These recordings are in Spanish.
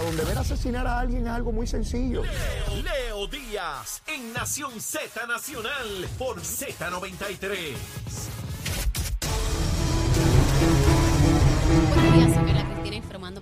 donde ver asesinar a alguien es algo muy sencillo. Leo, Leo Díaz en Nación Z Nacional por Z93.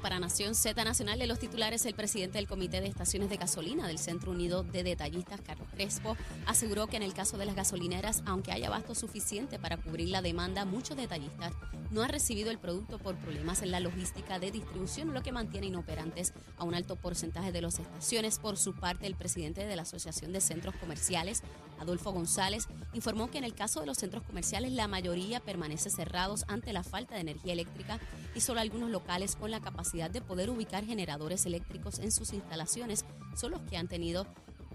Para Nación Z Nacional de los titulares. El presidente del Comité de Estaciones de Gasolina del Centro Unido de Detallistas, Carlos Crespo, aseguró que en el caso de las gasolineras, aunque haya abasto suficiente para cubrir la demanda, muchos detallistas no han recibido el producto por problemas en la logística de distribución, lo que mantiene inoperantes a un alto porcentaje de las estaciones. Por su parte, el presidente de la Asociación de Centros Comerciales, Adolfo González, informó que en el caso de los centros comerciales la mayoría permanece cerrados ante la falta de energía eléctrica y solo algunos locales con la capacidad de poder ubicar generadores eléctricos en sus instalaciones son los que han tenido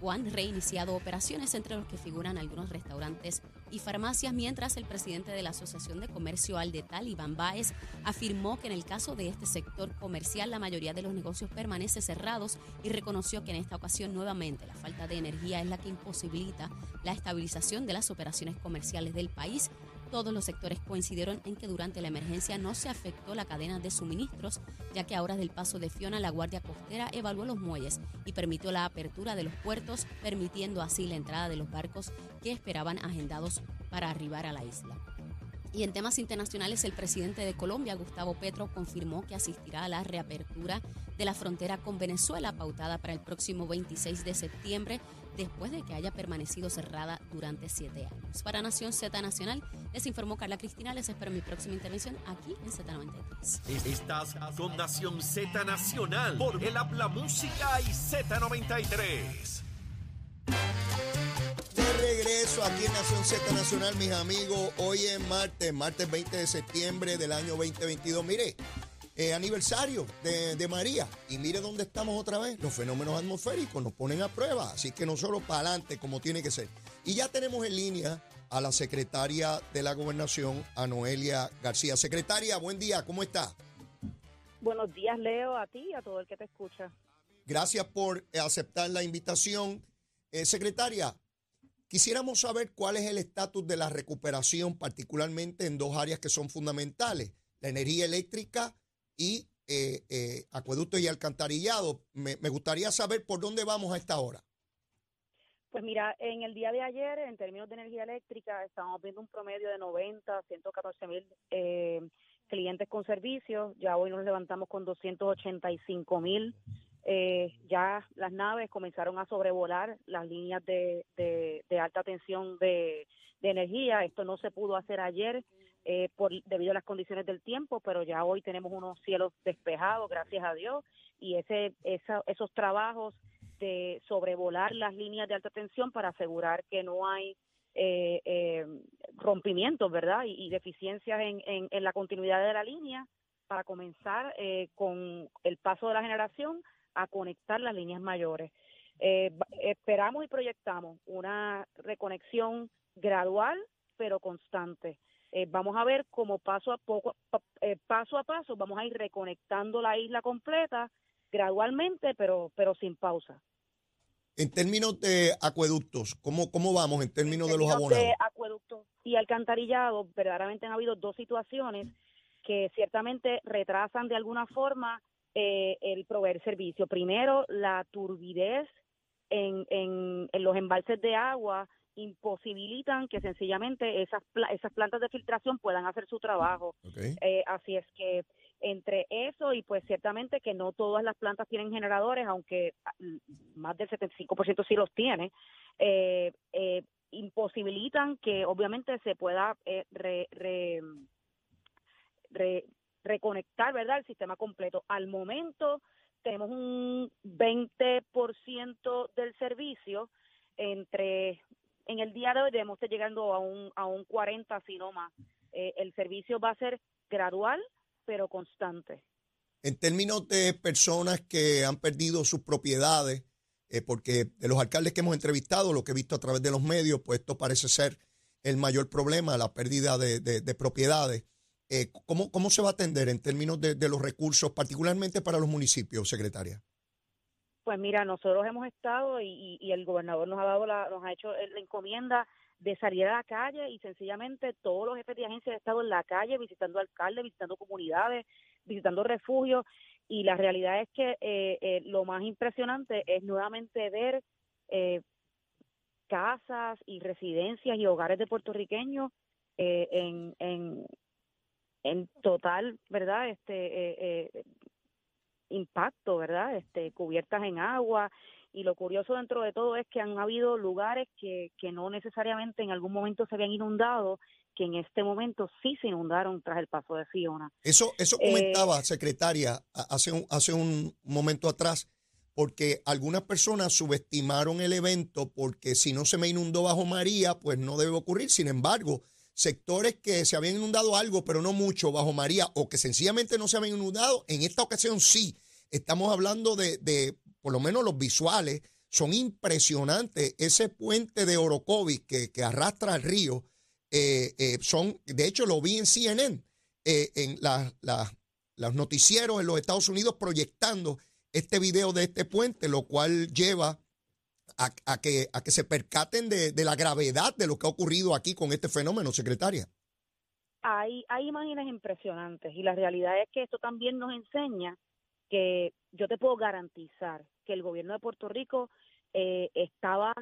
o han reiniciado operaciones entre los que figuran algunos restaurantes y farmacias, mientras el presidente de la Asociación de Comercio Aldetal, Iván Báez, afirmó que en el caso de este sector comercial la mayoría de los negocios permanece cerrados y reconoció que en esta ocasión nuevamente la falta de energía es la que imposibilita la estabilización de las operaciones comerciales del país todos los sectores coincidieron en que durante la emergencia no se afectó la cadena de suministros, ya que a horas del paso de Fiona, la Guardia Costera evaluó los muelles y permitió la apertura de los puertos, permitiendo así la entrada de los barcos que esperaban agendados para arribar a la isla. Y en temas internacionales, el presidente de Colombia, Gustavo Petro, confirmó que asistirá a la reapertura de la frontera con Venezuela, pautada para el próximo 26 de septiembre, después de que haya permanecido cerrada durante siete años. Para Nación Z Nacional, les informó Carla Cristina. Les espero mi próxima intervención aquí en Z93. Estás con Nación Z Nacional por el Habla Música y Z93. Regreso aquí en Nación Z Nacional, mis amigos. Hoy es martes, martes 20 de septiembre del año 2022. Mire, eh, aniversario de, de María. Y mire dónde estamos otra vez. Los fenómenos atmosféricos nos ponen a prueba. Así que nosotros para adelante, como tiene que ser. Y ya tenemos en línea a la secretaria de la Gobernación, a Noelia García. Secretaria, buen día, ¿cómo está? Buenos días, Leo, a ti y a todo el que te escucha. Gracias por aceptar la invitación. Eh, secretaria, quisiéramos saber cuál es el estatus de la recuperación, particularmente en dos áreas que son fundamentales, la energía eléctrica y eh, eh, acueducto y alcantarillado. Me, gustaría saber por dónde vamos a esta hora. Pues mira, en el día de ayer, en términos de energía eléctrica, estamos viendo un promedio de 90, 114 mil eh, clientes con servicios. Ya hoy nos levantamos con 285 mil. Eh, ya las naves comenzaron a sobrevolar las líneas de, de, alta tensión de, energía. Esto no se pudo hacer ayer eh, por debido a las condiciones del tiempo, pero ya hoy tenemos unos cielos despejados, gracias a Dios, y ese, esa, esos trabajos de sobrevolar las líneas de alta tensión para asegurar que no hay eh, eh, rompimientos, ¿verdad? Y, y deficiencias en, en, en, la continuidad de la línea para comenzar eh, con el paso de la generación a conectar las líneas mayores. Eh, esperamos y proyectamos una reconexión gradual pero constante. Eh, vamos a ver cómo paso a poco, eh, paso a paso, vamos a ir reconectando la isla completa gradualmente, pero, pero sin pausa. En términos de acueductos, ¿cómo, cómo vamos en términos, en términos de los abonados? De acueductos y alcantarillado, verdaderamente han habido dos situaciones que ciertamente retrasan de alguna forma eh, el proveer servicio. Primero, la turbidez en, en, en los embalses de agua imposibilitan que sencillamente esas esas plantas de filtración puedan hacer su trabajo. Okay. Eh, así es que entre eso y pues ciertamente que no todas las plantas tienen generadores, aunque más del 75% sí los tiene, eh, eh, imposibilitan que obviamente se pueda eh, re, re, re, reconectar, ¿verdad?, el sistema completo. Al momento tenemos un 20% del servicio entre en el día de hoy debemos estar llegando a un, a un 40, si no más. Eh, el servicio va a ser gradual, pero constante. En términos de personas que han perdido sus propiedades, eh, porque de los alcaldes que hemos entrevistado, lo que he visto a través de los medios, pues esto parece ser el mayor problema, la pérdida de, de, de propiedades. Eh, ¿cómo, ¿Cómo se va a atender en términos de, de los recursos, particularmente para los municipios, secretaria? Pues mira, nosotros hemos estado y, y, el gobernador nos ha dado la, nos ha hecho la encomienda de salir a la calle y sencillamente todos los jefes de agencia han estado en la calle visitando alcaldes, visitando comunidades, visitando refugios y la realidad es que eh, eh, lo más impresionante es nuevamente ver eh, casas y residencias y hogares de puertorriqueños en, en, en total, ¿verdad? Este impacto, ¿verdad? Este cubiertas en agua y lo curioso dentro de todo es que han habido lugares que, que no necesariamente en algún momento se habían inundado que en este momento sí se inundaron tras el paso de Fiona. Eso, eso Eh, comentaba, secretaria, hace un, hace un momento atrás, porque algunas personas subestimaron el evento porque si no se me inundó bajo María, pues no debe ocurrir. Sin embargo, sectores que se habían inundado algo, pero no mucho bajo María, o que sencillamente no se habían inundado, en esta ocasión sí. Estamos hablando de, de por lo menos los visuales, son impresionantes. Ese puente de Orocovis que, que arrastra al río, eh, eh, son, de hecho lo vi en CNN, eh, en la- la- los noticieros en los Estados Unidos proyectando este video de este puente, lo cual lleva a, a que, a que se percaten de, de la gravedad de lo que ha ocurrido aquí con este fenómeno, secretaria. hay, hay imágenes impresionantes y la realidad es que esto también nos enseña que yo te puedo garantizar que el gobierno de Puerto Rico eh, estaba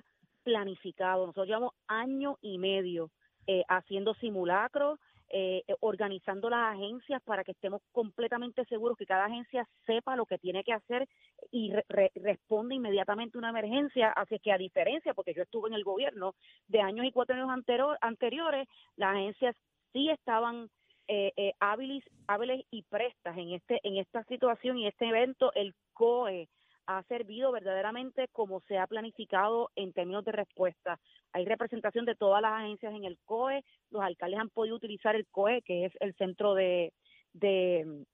planificado. Nosotros llevamos año y medio eh, haciendo simulacros, eh, eh, organizando las agencias para que estemos completamente seguros que cada agencia sepa lo que tiene que hacer y re- re- responde inmediatamente a una emergencia. Así que a diferencia, porque yo estuve en el gobierno de años y cuatro años antero- anteriores, las agencias sí estaban eh, eh, hábiles, hábiles y prestas en este en esta situación y este evento. El COE ha servido verdaderamente como se ha planificado en términos de respuesta. Hay representación de todas las agencias en el COE. Los alcaldes han podido utilizar el COE, que es el centro de, de,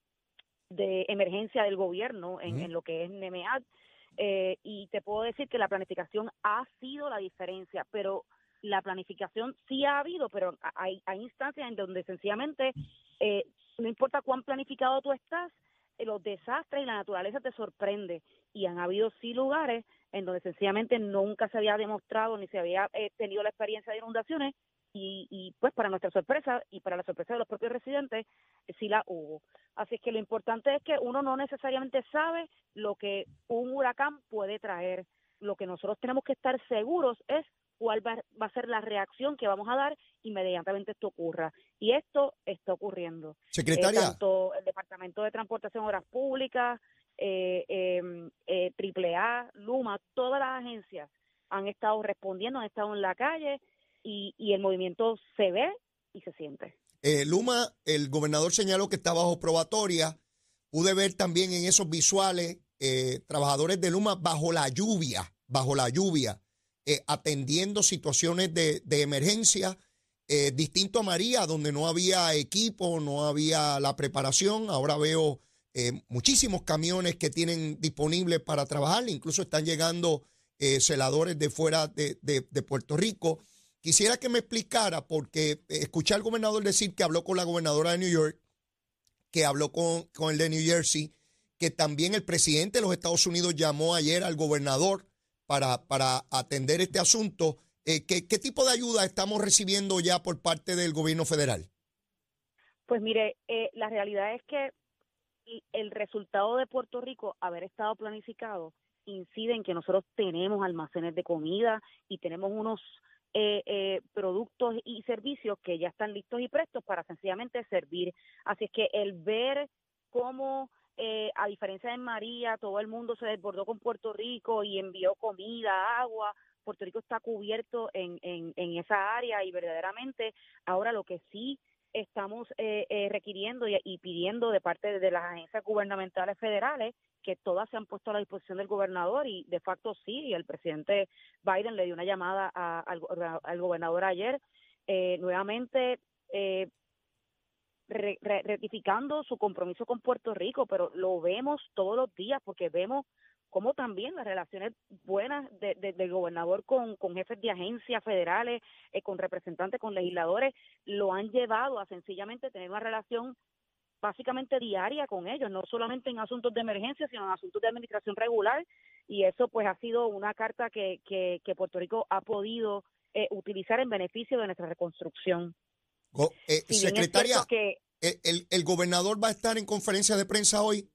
de emergencia del gobierno en lo que es NEMEAD. Eh, y te puedo decir que la planificación ha sido la diferencia, pero la planificación sí ha habido, pero hay, hay instancias en donde sencillamente eh, no importa cuán planificado tú estás, eh, los desastres y la naturaleza te sorprende. Y han habido sí lugares en donde sencillamente nunca se había demostrado ni se había eh, tenido la experiencia de inundaciones y, y pues para nuestra sorpresa y para la sorpresa de los propios residentes eh, sí la hubo. Así es que lo importante es que uno no necesariamente sabe lo que un huracán puede traer. Lo que nosotros tenemos que estar seguros es cuál va, va a ser la reacción que vamos a dar inmediatamente esto ocurra. Y esto está ocurriendo. Eh, Secretaria, tanto el Departamento de Transportación Obras Públicas, eh, eh, eh, AAA, Luma, todas las agencias han estado respondiendo, han estado en la calle y, el movimiento se ve y se siente. eh, Luma, el gobernador señaló que está bajo probatoria. Pude ver también en esos visuales eh, trabajadores de Luma bajo la lluvia, bajo la lluvia, eh, atendiendo situaciones de, emergencia, eh, distinto a María, donde no había equipo, no había la preparación. Ahora veo eh, muchísimos camiones que tienen disponibles para trabajar, incluso están llegando eh, celadores de fuera de, de- Puerto Rico. Quisiera que me explicara, porque escuché al gobernador decir que habló con la gobernadora de New York, que habló con, con el de New Jersey, que también el presidente de los Estados Unidos llamó ayer al gobernador para, para atender este asunto. Eh, ¿qué, ¿Qué tipo de ayuda estamos recibiendo ya por parte del gobierno federal? Pues mire, eh, la realidad es que el resultado de Puerto Rico haber estado planificado incide en que nosotros tenemos almacenes de comida y tenemos unos eh, eh, productos y servicios que ya están listos y prestos para sencillamente servir. Así es que el ver cómo, eh, a diferencia de María, todo el mundo se desbordó con Puerto Rico y envió comida, agua, Puerto Rico está cubierto en, en, en esa área y verdaderamente ahora lo que sí estamos eh, eh, requiriendo y, pidiendo de parte de las agencias gubernamentales federales que todas se han puesto a la disposición del gobernador y de facto sí, y el presidente Biden le dio una llamada a- al gobernador ayer eh, nuevamente eh, re- re- rectificando su compromiso con Puerto Rico, pero lo vemos todos los días porque vemos cómo también las relaciones buenas de- de- del gobernador con, con jefes de agencias federales, eh, con representantes, con legisladores, lo han llevado a sencillamente tener una relación básicamente diaria con ellos, no solamente en asuntos de emergencia, sino en asuntos de administración regular, y eso pues ha sido una carta que, que, que Puerto Rico ha podido eh, utilizar en beneficio de nuestra reconstrucción. Go- eh, Si secretaria, que el, el- el gobernador va a estar en conferencia de prensa hoy.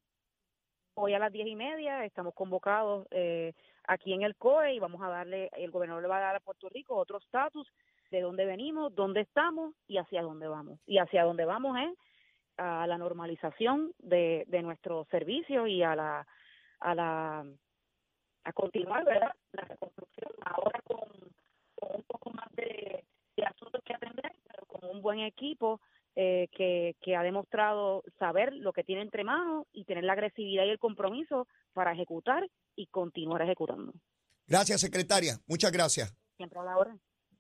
Hoy a las diez y media estamos convocados eh, aquí en el COE y vamos a darle, el gobernador le va a dar a Puerto Rico otro estatus de dónde venimos, dónde estamos y hacia dónde vamos. Y hacia dónde vamos es a la normalización de, de nuestros servicios y a la a la a continuar verdad la reconstrucción ahora con, un poco más de, de asuntos que atender pero con un buen equipo eh, que, que ha demostrado saber lo que tiene entre manos y tener la agresividad y el compromiso para ejecutar y continuar ejecutando. Gracias, secretaria. Muchas gracias. Siempre a la hora.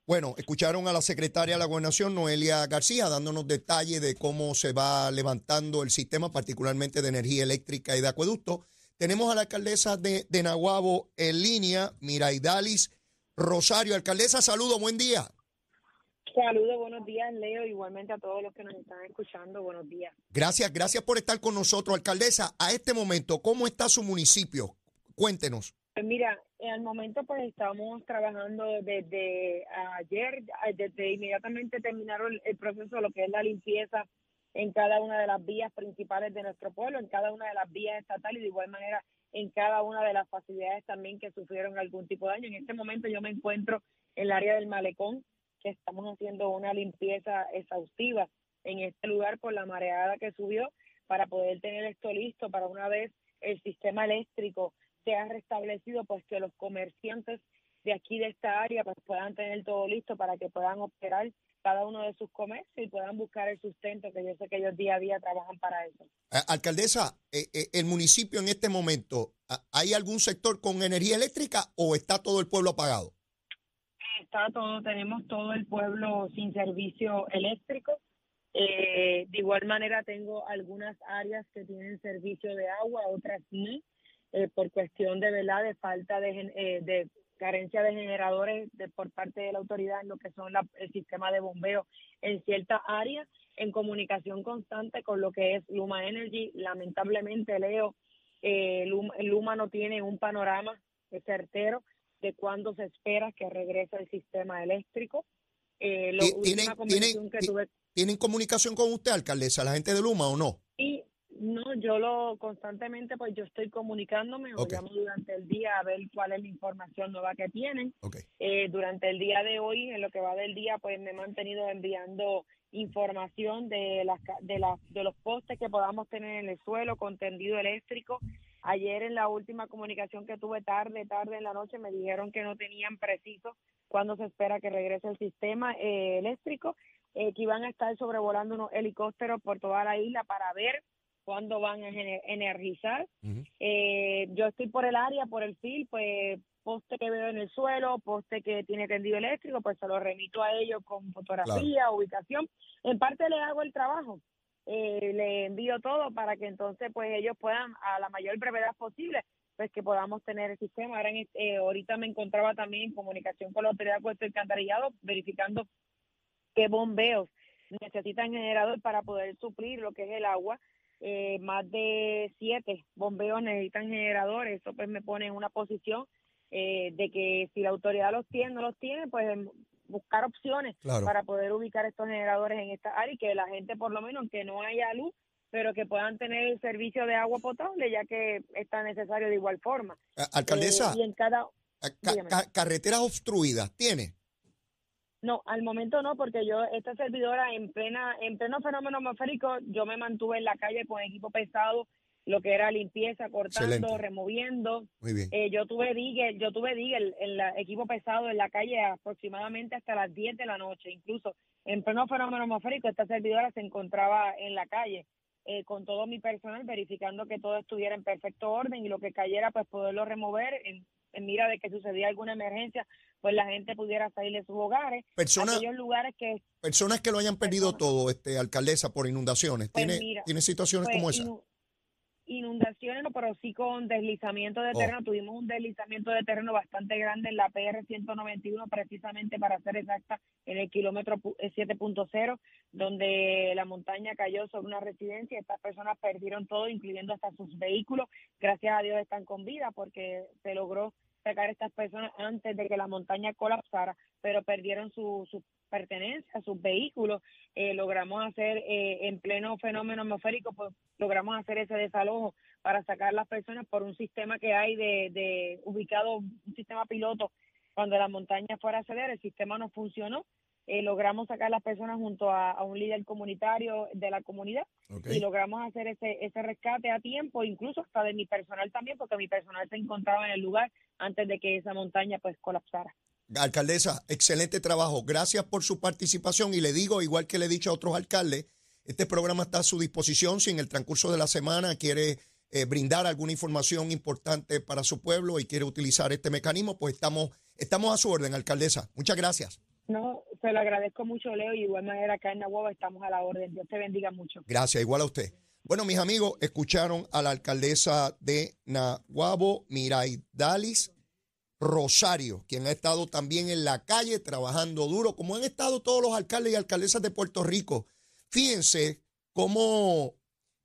Bueno, escucharon a la secretaria de la Gobernación, Noelia García, dándonos detalles de cómo se va levantando el sistema, particularmente de energía eléctrica y de acueducto. Tenemos a la alcaldesa de, de Nahuabo en línea, Miraidalis Rosario. Alcaldesa, saludo, buen día. Saludos, buenos días, Leo. Igualmente a todos los que nos están escuchando, buenos días. Gracias, gracias por estar con nosotros, alcaldesa. A este momento, ¿cómo está su municipio? Cuéntenos. Pues mira, al momento pues estamos trabajando desde ayer, desde inmediatamente terminaron el, el proceso de lo que es la limpieza en cada una de las vías principales de nuestro pueblo, en cada una de las vías estatales y de igual manera en cada una de las facilidades también que sufrieron algún tipo de daño. En este momento yo me encuentro en el área del malecón, estamos haciendo una limpieza exhaustiva en este lugar por la mareada que subió para poder tener esto listo para una vez el sistema eléctrico sea restablecido, pues que los comerciantes de aquí de esta área pues puedan tener todo listo para que puedan operar cada uno de sus comercios y puedan buscar el sustento, que yo sé que ellos día a día trabajan para eso. Alcaldesa, eh, eh, el municipio en este momento, ¿a- ¿hay algún sector con energía eléctrica o está todo el pueblo apagado? Está todo, tenemos todo el pueblo sin servicio eléctrico. Eh, de igual manera tengo algunas áreas que tienen servicio de agua, otras no, eh, por cuestión de verdad de falta de, eh, de carencia de generadores de, por parte de la autoridad en lo que son la- el sistema de bombeo en ciertas áreas, en comunicación constante con lo que es Luma Energy. Lamentablemente, Leo, eh, Luma, Luma no tiene un panorama certero de cuándo se espera que regrese el sistema eléctrico. Eh, última tienen- tienen- que tuve ¿Tienen comunicación con usted, alcaldesa, la gente de Luma o no? y no, yo lo constantemente, pues yo estoy comunicándome o llamo durante el día a ver cuál es la información nueva que tienen. Eh, durante el día de hoy, en lo que va del día, pues me he mantenido enviando información de las de las de los postes que podamos tener en el suelo con tendido eléctrico. Ayer en la última comunicación que tuve tarde, tarde en la noche, me dijeron que no tenían preciso cuándo se espera que regrese el sistema eh, eléctrico, eh, que iban a estar sobrevolando unos helicópteros por toda la isla para ver cuándo van a energizar. Eh, yo estoy por el área, por el fil, pues poste que veo en el suelo, poste que tiene tendido eléctrico, pues se lo remito a ellos con fotografía, ubicación. En parte le hago el trabajo, eh, le envío todo para que entonces pues ellos puedan a la mayor brevedad posible pues que podamos tener el sistema. Ahora en este- eh, ahorita me encontraba también en comunicación con la autoridad de puesto alcantarillado verificando qué bombeos necesitan generador para poder suplir lo que es el agua. Eh, más de siete bombeos necesitan generadores. Eso pues me pone en una posición eh, de que si la autoridad los tiene, no los tiene, pues buscar opciones Claro. para poder ubicar estos generadores en esta área y que la gente por lo menos que no haya luz pero que puedan tener el servicio de agua potable ya que es tan necesario de igual forma. Alcaldesa, Eh, y en cada ca- ca- carreteras obstruidas, ¿tiene? No, al momento no, porque yo, esta servidora en plena, en pleno fenómeno atmosférico, yo me mantuve en la calle con equipo pesado, lo que era limpieza, cortando, Excelente. removiendo. Muy bien. Eh, yo tuve digger, yo tuve digger en la equipo pesado en la calle aproximadamente hasta las 10 de la noche. Incluso en pleno fenómeno atmosférico, esta servidora se encontraba en la calle eh, con todo mi personal verificando que todo estuviera en perfecto orden y lo que cayera, pues poderlo remover en, en mira de que sucedía alguna emergencia, pues la gente pudiera salir de sus hogares. Personas, Aquellos lugares que personas que lo hayan perdido Personas. todo, este, alcaldesa, por inundaciones. Pues ¿Tiene, mira, ¿Tiene situaciones pues, como esa? Inu- inundaciones, no, pero sí con deslizamiento de Oh. terreno. Tuvimos un deslizamiento de terreno bastante grande en la PR 191, precisamente para ser exacta, en el kilómetro pu- eh, 7.0, donde la montaña cayó sobre una residencia. Estas personas perdieron todo, incluyendo hasta sus vehículos. Gracias a Dios están con vida porque se logró sacar a estas personas antes de que la montaña colapsara, pero perdieron su- sus pertenencias, sus vehículos. Eh, logramos hacer eh, en pleno fenómeno atmosférico, pues logramos hacer ese desalojo para sacar las personas por un sistema que hay de, de ubicado, un sistema piloto cuando la montaña fuera a ceder, el sistema no funcionó. Eh, logramos sacar las personas junto a, un líder comunitario de la comunidad y logramos hacer ese, ese rescate a tiempo, incluso hasta de mi personal también, porque mi personal se encontraba en el lugar antes de que esa montaña pues colapsara. Alcaldesa, excelente trabajo. Gracias por su participación y le digo, igual que le he dicho a otros alcaldes, este programa está a su disposición si en el transcurso de la semana quiere eh, brindar alguna información importante para su pueblo y quiere utilizar este mecanismo, pues estamos, estamos a su orden, alcaldesa. Muchas gracias. No, se lo agradezco mucho, Leo, y de igual manera acá en Nahuatl estamos a la orden. Dios te bendiga mucho. Gracias, igual a usted. Bueno, mis amigos, escucharon a la alcaldesa de Nahuabo, Miray Dalis Rosario, quien ha estado también en la calle trabajando duro, como han estado todos los alcaldes y alcaldesas de Puerto Rico. Fíjense cómo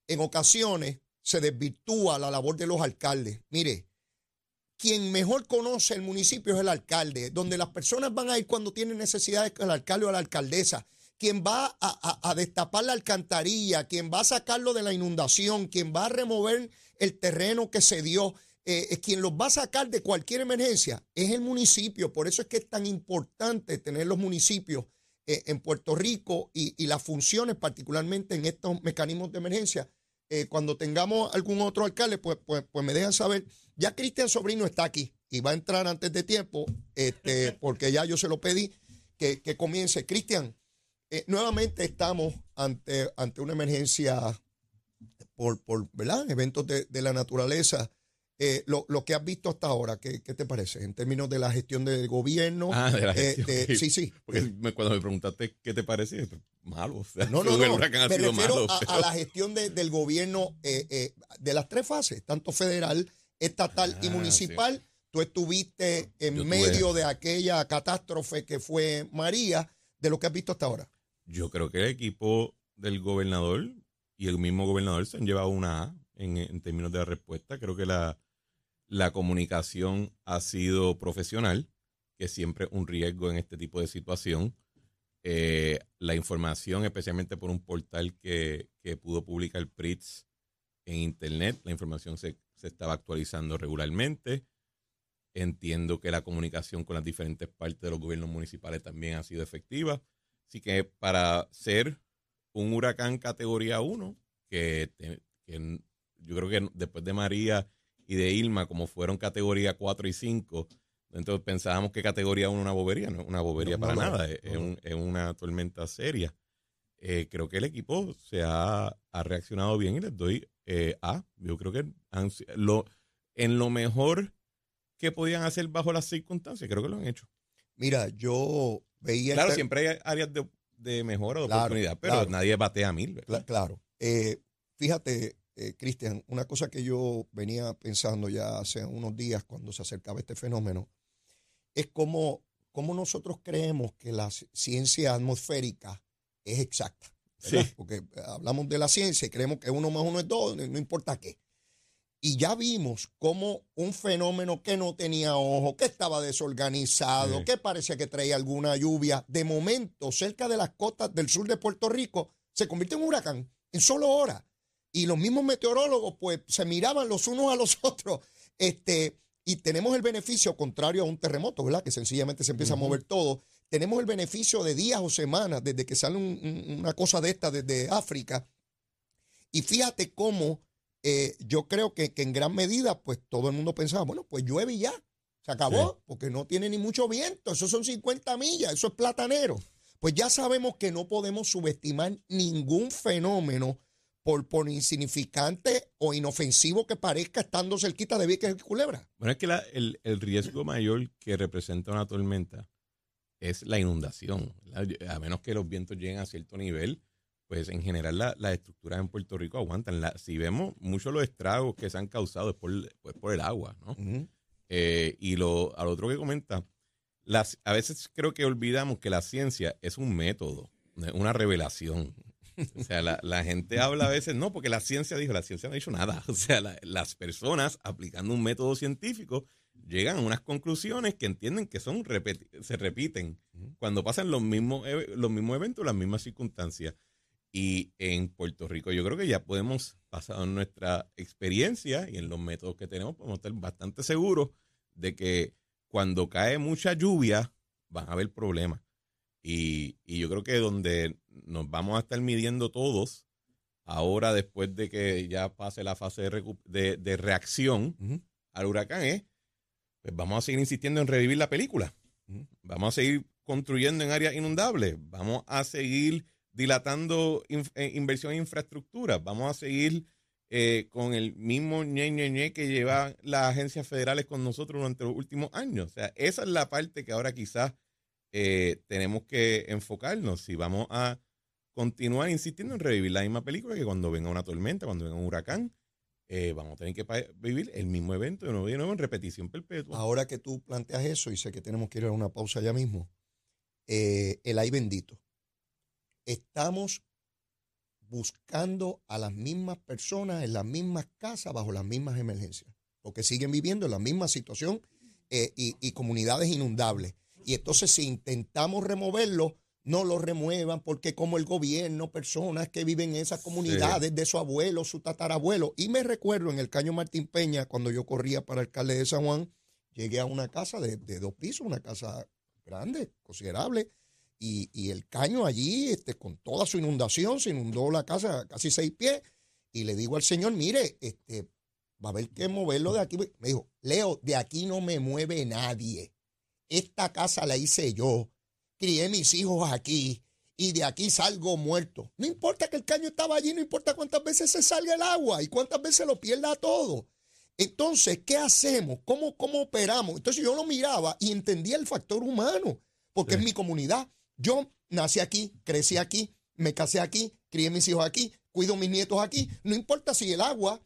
en ocasiones se desvirtúa la labor de los alcaldes. Mire, quien mejor conoce el municipio es el alcalde, donde las personas van a ir cuando tienen necesidades el alcalde o la alcaldesa. Quien va a, destapar la alcantarilla, quien va a sacarlo de la inundación, quien va a remover el terreno que se dio, eh, es quien los va a sacar de cualquier emergencia es el municipio. Por eso es que es tan importante tener los municipios eh, en Puerto Rico y, las funciones, particularmente en estos mecanismos de emergencia. Eh, cuando tengamos algún otro alcalde, pues, pues, pues me dejan saber ya Cristian Sobrino está aquí y va a entrar antes de tiempo, este, porque ya yo se lo pedí que, comience. Cristian, eh, nuevamente estamos ante, ante una emergencia por, por ¿verdad? eventos de, la naturaleza. Eh, lo, que has visto hasta ahora, ¿qué, te parece? En términos de la gestión del gobierno. Ah, de la eh, gestión. sí, sí. Porque cuando me preguntaste qué te parece, malo. no, no, no. Me refiero A, la gestión del gobierno de las tres fases, tanto federal, estatal y ah, municipal. Tú estuviste en medio de aquella catástrofe que fue María, de lo que has visto hasta ahora. Yo creo que el equipo del gobernador y el mismo gobernador se han llevado una A en, términos de la respuesta. Creo que la, comunicación ha sido profesional, que siempre es un riesgo en este tipo de situación. Eh, la información, especialmente por un portal que, pudo publicar PRITS en Internet, la información se estaba actualizando regularmente. Entiendo que la comunicación con las diferentes partes de los gobiernos municipales también ha sido efectiva. Así que para ser un huracán categoría 1, que, yo creo que después de María y de Ilma, como fueron categoría 4 y 5, entonces pensábamos que categoría 1 una bobería, no es una bobería para nada, es, una tormenta seria. Eh, creo que el equipo se ha, ha, reaccionado bien y les doy eh, A. Yo creo que lo, en lo mejor que podían hacer bajo las circunstancias, creo que lo han hecho. Mira, yo veía... Claro, siempre hay áreas de, de mejora, de oportunidad, pero nadie batea a mil. Claro. Eh, fíjate, eh, Cristian, una cosa que yo venía pensando ya hace unos días cuando se acercaba este fenómeno, es cómo, cómo nosotros creemos que la ciencia atmosférica es exacta. Porque eh, hablamos de la ciencia y creemos que uno más uno es dos, no importa qué. Y ya vimos cómo un fenómeno que no tenía ojo, que estaba desorganizado, que parecía que traía alguna lluvia, de momento, cerca de las costas del sur de Puerto Rico, se convierte en un huracán en solo horas. Y los mismos meteorólogos, pues, se miraban los unos a los otros. Este, y tenemos el beneficio, contrario a un terremoto, ¿verdad? Que sencillamente se empieza a mover todo tenemos el beneficio de días o semanas desde que sale una cosa de esta desde África. Y fíjate cómo eh, yo creo que, en gran medida, pues todo el mundo pensaba, bueno, pues llueve y ya, se acabó, porque no tiene ni mucho viento, eso son 50 millas, eso es platanero. Pues ya sabemos que no podemos subestimar ningún fenómeno por, por insignificante o inofensivo que parezca estando cerquita de Vieques y Culebra. Bueno, es que el, el riesgo mayor que representa una tormenta es la inundación. A menos que los vientos lleguen a cierto nivel, pues en general las la estructuras en Puerto Rico aguantan. si vemos muchos los estragos que se han causado es por, pues por el agua, ¿no? Eh, y lo, al otro que comenta, las, a veces creo que olvidamos que la ciencia es un método, una revelación. O sea, la, gente habla a veces, no, porque la ciencia dijo, la ciencia no ha dicho nada. O sea, las personas aplicando un método científico llegan a unas conclusiones que entienden que son se repiten cuando pasan los mismos, los mismos eventos, las mismas circunstancias. Y en Puerto Rico yo creo que ya podemos, basado en nuestra experiencia y en los métodos que tenemos, podemos estar bastante seguros de que cuando cae mucha lluvia van a haber problemas. Y, y yo creo que donde nos vamos a estar midiendo todos, ahora después de que ya pase la fase de, de- de reacción al huracán, es, pues vamos a seguir insistiendo en revivir la película. Vamos a seguir construyendo en áreas inundables. Vamos a seguir dilatando eh, inversión en infraestructura. Vamos a seguir eh, con el mismo ñe, ñe, ñe que llevan las agencias federales con nosotros durante los últimos años. O sea, esa es la parte que ahora quizás eh, tenemos que enfocarnos. Si vamos a continuar insistiendo en revivir la misma película, que cuando venga una tormenta, cuando venga un huracán, vamos a tener que vivir el mismo evento de nuevo y de nuevo en repetición perpetua. Ahora que tú planteas eso, y sé que tenemos que ir a una pausa ya mismo, el ay bendito. Estamos buscando a las mismas personas en las mismas casas bajo las mismas emergencias, porque siguen viviendo en la misma situación eh, y, y comunidades inundables. Y entonces si intentamos removerlo, no lo remuevan porque como el gobierno, personas que viven en esas comunidades, de su abuelo, su tatarabuelo. Y me recuerdo en el Caño Martín Peña, cuando yo corría para alcalde de San Juan, llegué a una casa de, de dos pisos, una casa grande, considerable, y, y el caño allí, este, con toda su inundación, se inundó la casa casi seis pies, y le digo al señor, mire, este, va a haber que moverlo de aquí. Me dijo, Leo, de aquí no me mueve nadie. Esta casa la hice yo, crié mis hijos aquí, y de aquí salgo muerto. No importa que el caño estaba allí, no importa cuántas veces se salga el agua y cuántas veces lo pierda todo. Entonces, ¿qué hacemos? ¿Cómo, cómo operamos? Entonces yo lo miraba y entendía el factor humano, porque Sí. es mi comunidad. Yo nací aquí, crecí aquí, me casé aquí, crié mis hijos aquí, cuido mis nietos aquí. No importa si el agua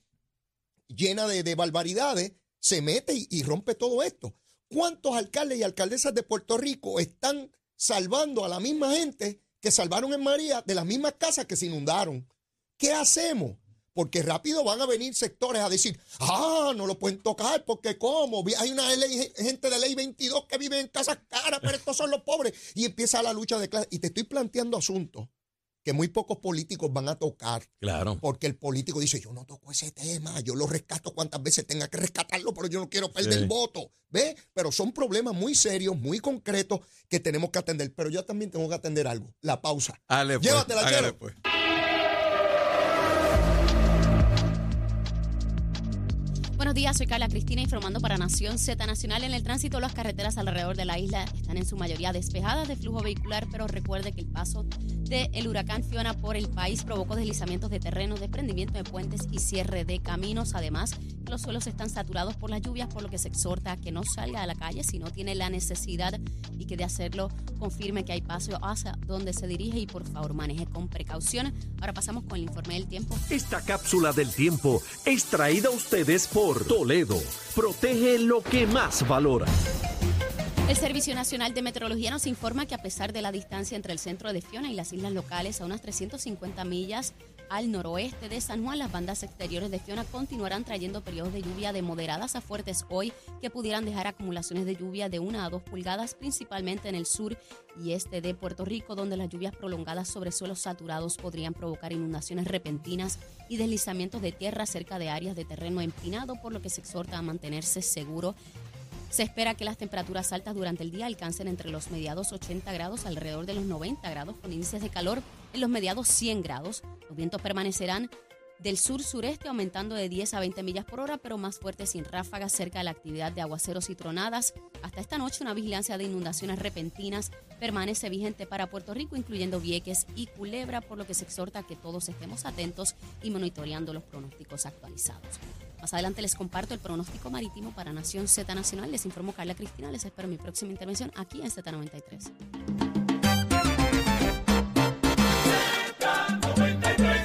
llena de, de barbaridades se mete y, y rompe todo esto. ¿Cuántos alcaldes y alcaldesas de Puerto Rico están salvando a la misma gente que salvaron en María de las mismas casas que se inundaron? ¿Qué hacemos? Porque rápido van a venir sectores a decir, ah, no lo pueden tocar, porque ¿cómo? Hay una ley- gente de ley 22 que vive en casas caras, pero estos son los pobres. Y empieza la lucha de clases. Y te estoy planteando asuntos que muy pocos políticos van a tocar. Claro. Porque el político dice, yo no toco ese tema, yo lo rescato cuantas veces tenga que rescatarlo, pero yo no quiero perder Sí. el voto. ¿Ves? Pero son problemas muy serios, muy concretos que tenemos que atender. Pero yo también tengo que atender algo, la pausa. Hágale, pues, Llévatela, hágale, pues. Buenos días, soy Carla Cristina informando para Nación Z Nacional. En el tránsito, las carreteras alrededor de la isla están en su mayoría despejadas de flujo vehicular, pero recuerde que el paso del huracán Fiona por el país provocó deslizamientos de terreno, desprendimiento de puentes y cierre de caminos. Además, los suelos están saturados por las lluvias, por lo que se exhorta a que no salga a la calle si no tiene la necesidad y que de hacerlo confirme que hay paso hacia donde se dirige y por favor maneje con precaución. Ahora pasamos con el informe del tiempo. Esta cápsula del tiempo es traída a ustedes por Toledo. Protege lo que más valora. El Servicio Nacional de Meteorología nos informa que a pesar de la distancia entre el centro de Fiona y las islas locales a unas 350 millas al noroeste de San Juan, las bandas exteriores de Fiona continuarán trayendo periodos de lluvia de moderadas a fuertes hoy que pudieran dejar acumulaciones de lluvia de 1 a 2 pulgadas, principalmente en el sur y este de Puerto Rico, donde las lluvias prolongadas sobre suelos saturados podrían provocar inundaciones repentinas y deslizamientos de tierra cerca de áreas de terreno empinado, por lo que se exhorta a mantenerse seguro se espera que las temperaturas altas durante el día alcancen entre los mediados 80 grados alrededor de los 90 grados con índices de calor en los mediados 100 grados. Los vientos permanecerán del sur-sureste aumentando de 10 a 20 millas por hora, pero más fuertes sin ráfagas cerca de la actividad de aguaceros y tronadas. Hasta esta noche una vigilancia de inundaciones repentinas permanece vigente para Puerto Rico, incluyendo Vieques y Culebra, por lo que se exhorta a que todos estemos atentos y monitoreando los pronósticos actualizados. Más adelante les comparto el pronóstico marítimo para Nación Z Nacional. Les informo Carla Cristina. Les espero mi próxima intervención aquí en Z93.